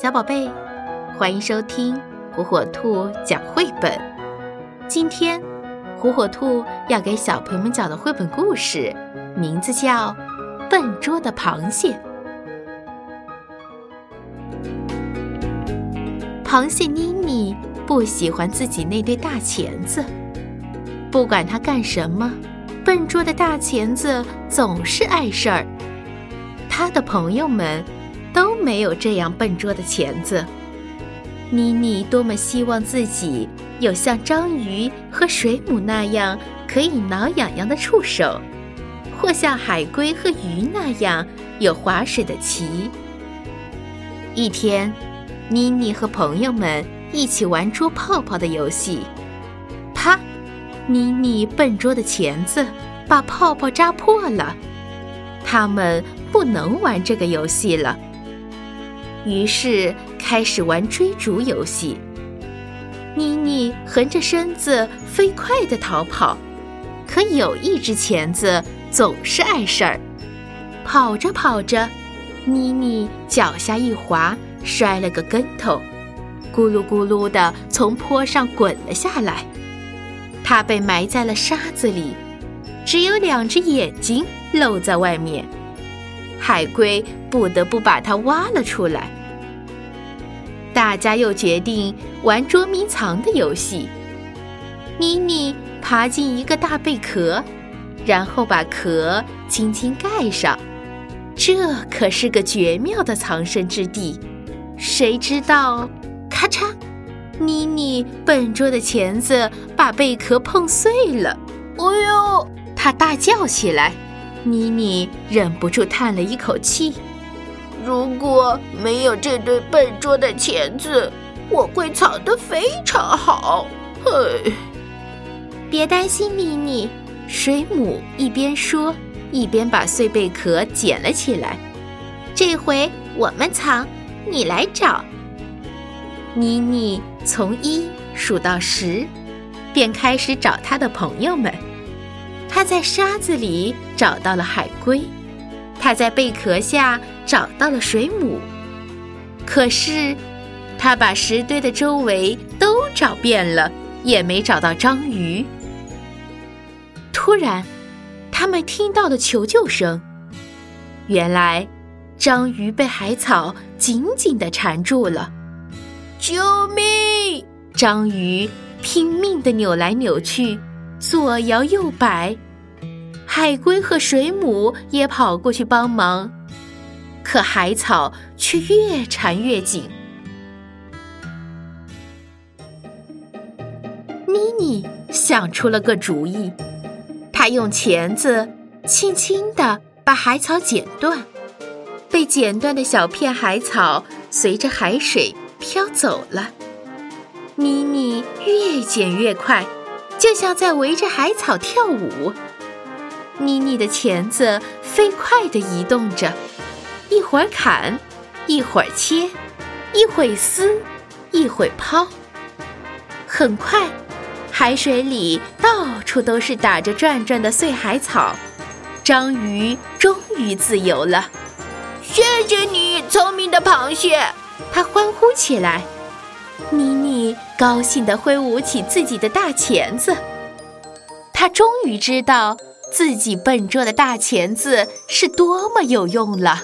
小宝贝，欢迎收听火火兔讲绘本。今天，火火兔要给小朋友们讲的绘本故事，名字叫《笨拙的螃蟹》。螃蟹妮妮不喜欢自己那对大钳子，不管它干什么，笨拙的大钳子总是碍事儿。他的朋友们。都没有这样笨拙的钳子。妮妮多么希望自己有像章鱼和水母那样可以挠痒痒的触手，或像海龟和鱼那样有划水的鳍。一天，妮妮和朋友们一起玩捉泡泡的游戏，啪！妮妮笨拙的钳子把泡泡扎破了，他们不能玩这个游戏了。于是开始玩追逐游戏。妮妮横着身子飞快地逃跑，可有一只钳子总是碍事儿。跑着跑着，妮妮脚下一滑，摔了个跟头，咕噜咕噜地从坡上滚了下来。她被埋在了沙子里，只有两只眼睛露在外面。海龟不得不把它挖了出来。大家又决定玩捉迷藏的游戏。妮妮爬进一个大贝壳，然后把壳轻轻盖上。这可是个绝妙的藏身之地。谁知道，咔嚓！妮妮笨拙的钳子把贝壳碰碎了。哎呦！她大叫起来。妮妮忍不住叹了一口气。如果没有这对笨拙的钳子，我会藏得非常好。嘿，别担心，妮妮。水母一边说，一边把碎贝壳捡了起来。这回我们藏，你来找。妮妮从一数到十，便开始找她的朋友们。他在沙子里找到了海龟。他在贝壳下找到了水母，可是他把石堆的周围都找遍了，也没找到章鱼。突然，他们听到了求救声。原来，章鱼被海草紧紧地缠住了。救命！章鱼拼命地扭来扭去，左摇右摆。海龟和水母也跑过去帮忙，可海草却越缠越紧。妮妮想出了个主意，她用钳子轻轻地把海草剪断，被剪断的小片海草随着海水飘走了。妮妮越剪越快，就像在围着海草跳舞。妮妮的钳子飞快地移动着，一会儿砍，一会儿切，一会撕，一会抛。很快，海水里到处都是打着转转的碎海草，章鱼终于自由了。谢谢你，聪明的螃蟹！它欢呼起来。妮妮高兴地挥舞起自己的大钳子，他终于知道。自己笨拙的大钳子是多么有用了。